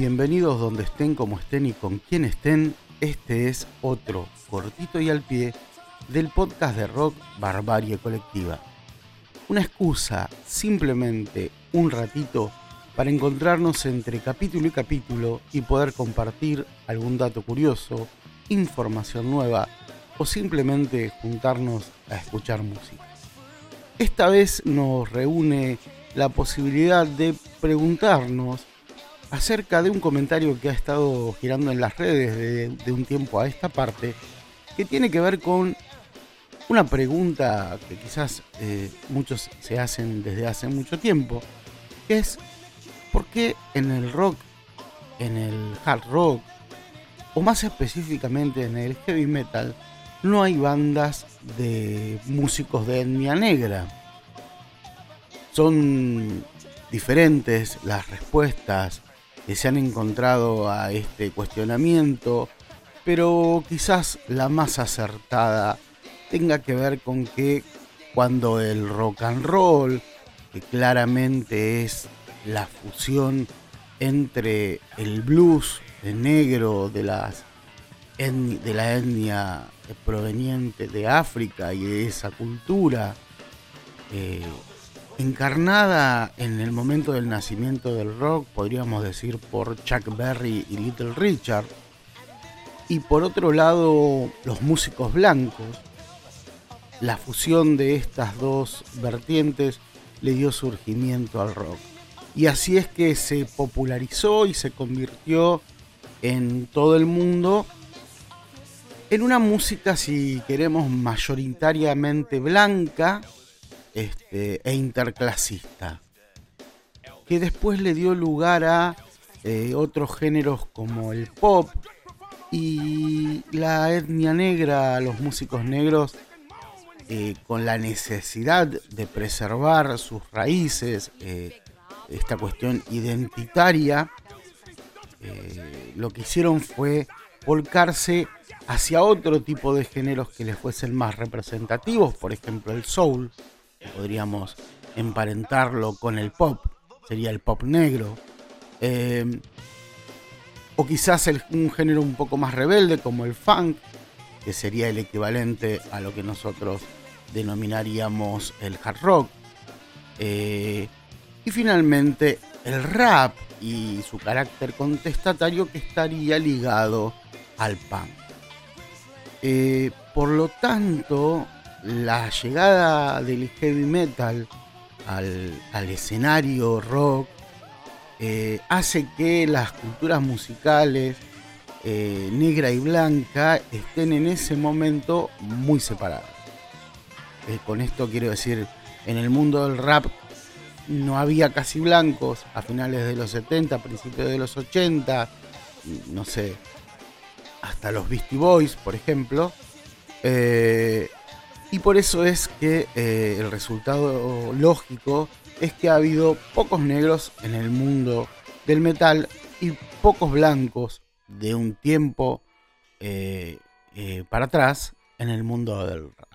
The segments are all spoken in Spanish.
Bienvenidos donde estén, como estén y con quien estén. Este es otro cortito y al pie del podcast de rock Barbarie Colectiva. Una excusa, simplemente un ratito para encontrarnos entre capítulo y capítulo y poder compartir algún dato curioso, información nueva o simplemente juntarnos a escuchar música. Esta vez nos reúne la posibilidad de preguntarnos acerca de un comentario que ha estado girando en las redes de, un tiempo a esta parte, que tiene que ver con una pregunta que quizás eh, muchos se hacen desde hace mucho tiempo, que es ¿por qué en el rock, en el hard rock, o más específicamente en el heavy metal, no hay bandas de músicos de etnia negra? Son diferentes las respuestas se han encontrado a este cuestionamiento, pero quizás la más acertada tenga que ver con que cuando el rock and roll, que claramente es la fusión entre el blues de negro de, las, de la etnia proveniente de África y de esa cultura, eh, encarnada en el momento del nacimiento del rock, podríamos decir por Chuck Berry y Little Richard, y por otro lado los músicos blancos, la fusión de estas dos vertientes le dio surgimiento al rock. Y así es que se popularizó y se convirtió en todo el mundo en una música, si queremos, mayoritariamente blanca, este, e interclasista, que después le dio lugar a eh, otros géneros como el pop y la etnia negra, los músicos negros, eh, con la necesidad de preservar sus raíces, eh, esta cuestión identitaria, lo que hicieron fue volcarse hacia otro tipo de géneros que les fuesen más representativos, por ejemplo el soul, podríamos emparentarlo con el pop, sería el pop negro. Eh, o quizás un género un poco más rebelde como el funk, que sería el equivalente a lo que nosotros denominaríamos el hard rock. Eh, y finalmente el rap y su carácter contestatario que estaría ligado al punk. Eh, por lo tanto, la llegada del heavy metal al, escenario rock eh, hace que las culturas musicales eh, negra y blanca estén en ese momento muy separadas. Eh, con esto quiero decir, en el mundo del rap no había casi blancos a finales de los 70, principios de los 80, no sé, hasta los Beastie Boys, por ejemplo. Y por eso es que eh, el resultado lógico es que ha habido pocos negros en el mundo del metal y pocos blancos de un tiempo eh, eh, para atrás en el mundo del rap.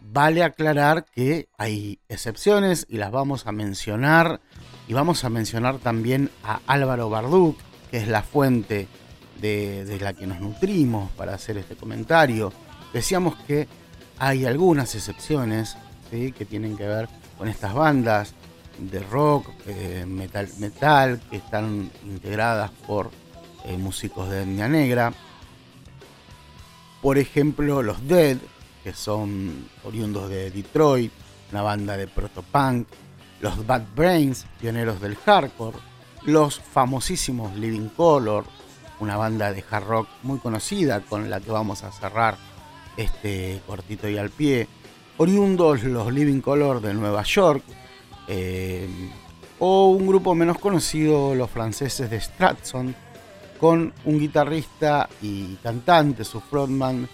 Vale aclarar que hay excepciones y las vamos a mencionar. Y vamos a mencionar también a Álvaro Barduk, que es la fuente de, de la que nos nutrimos para hacer este comentario. Decíamos que hay algunas excepciones que tienen que ver con estas bandas de rock, eh, metal, metal, que están integradas por eh, músicos de etnia negra. Por ejemplo, los Dead, que son oriundos de Detroit, una banda de protopunk. Los Bad Brains, pioneros del hardcore. Los famosísimos Living Color, una banda de hard rock muy conocida con la que vamos a cerrar este cortito y al pie, oriundos los Living Color de Nueva York, eh, o un grupo menos conocido, los franceses de Stratson, con un guitarrista y cantante, su frontman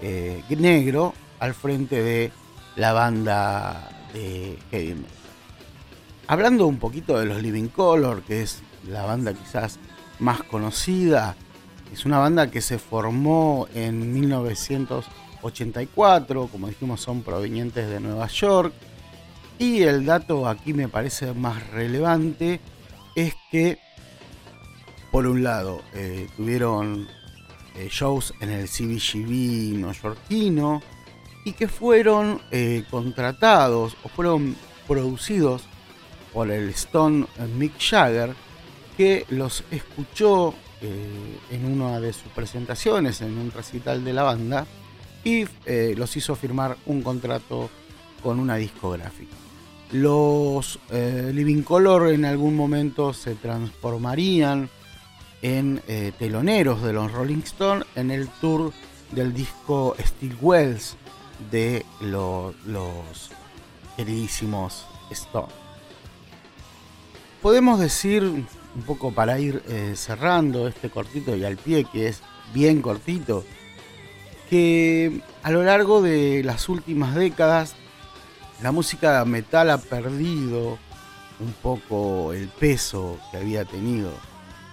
eh, negro, al frente de la banda de heavy metal. Hablando un poquito de los Living Color, que es la banda quizás más conocida, es una banda que se formó en 1984, como dijimos son provenientes de Nueva York. Y el dato aquí me parece más relevante es que por un lado, eh, tuvieron eh, shows en el CBGB neoyorquino y que fueron eh, contratados o fueron producidos por el Stone Mick Jagger, que los escuchó en una de sus presentaciones en un recital de la banda y los hizo firmar un contrato con una discográfica. Los Living Color en algún momento se transformarían en eh, teloneros de los Rolling Stones en el tour del disco Steel Wells de los queridísimos Stones. Podemos decir, un poco para ir eh, cerrando este cortito y al pie, que es bien cortito, que a lo largo de las últimas décadas la música metal ha perdido un poco el peso que había tenido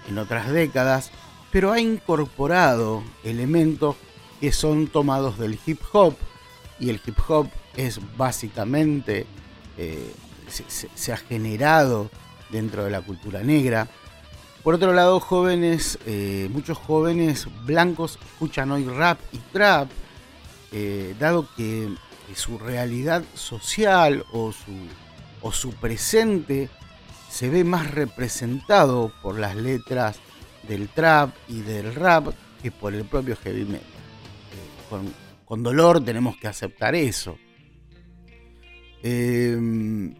en otras décadas, pero ha incorporado elementos que son tomados del hip hop y el hip hop es básicamente, eh, se, ha generado dentro de la cultura negra. Por otro lado, jóvenes, eh, muchos jóvenes blancos escuchan hoy rap y trap, eh, dado que, su realidad social o su, o su presente se ve más representado por las letras del trap y del rap que por el propio heavy metal. Eh, con, dolor tenemos que aceptar eso. Em,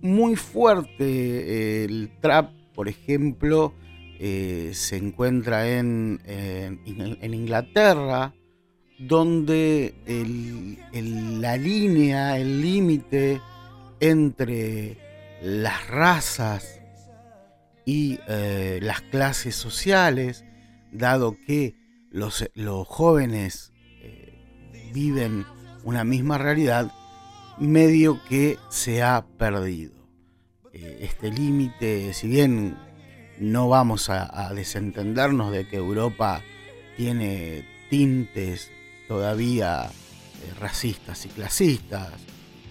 muy fuerte el trap, por ejemplo, eh, se encuentra en, en, Inglaterra, donde la línea, el límite entre las razas y eh, las clases sociales, dado que los, jóvenes eh, viven una misma realidad, medio que se ha perdido. Eh, este límite, si bien no vamos a, desentendernos de que Europa tiene tintes todavía racistas y clasistas,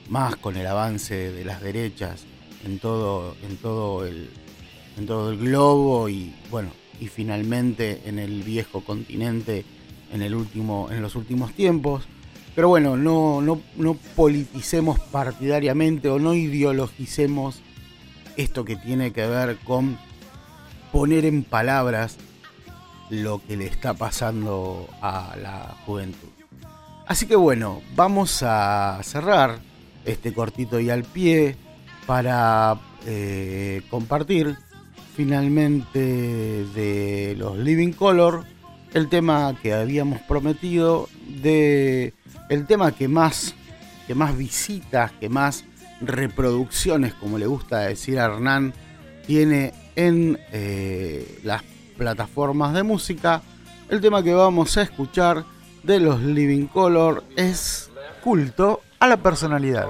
más con el avance de las derechas en todo, el, globo y bueno, y finalmente en el viejo continente en los últimos tiempos. Pero bueno, no, no, no politicemos partidariamente o no ideologicemos esto que tiene que ver con poner en palabras lo que le está pasando a la juventud. Así que bueno, vamos a cerrar este cortito y al pie para eh, compartir finalmente de los Living Color el tema que habíamos prometido de el tema que más que más visitas, que más reproducciones, como le gusta decir a Hernán, tiene en eh, las plataformas de música. El tema que vamos a escuchar de los Living Color es culto a la personalidad.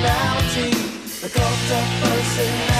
personality, the cult of personality.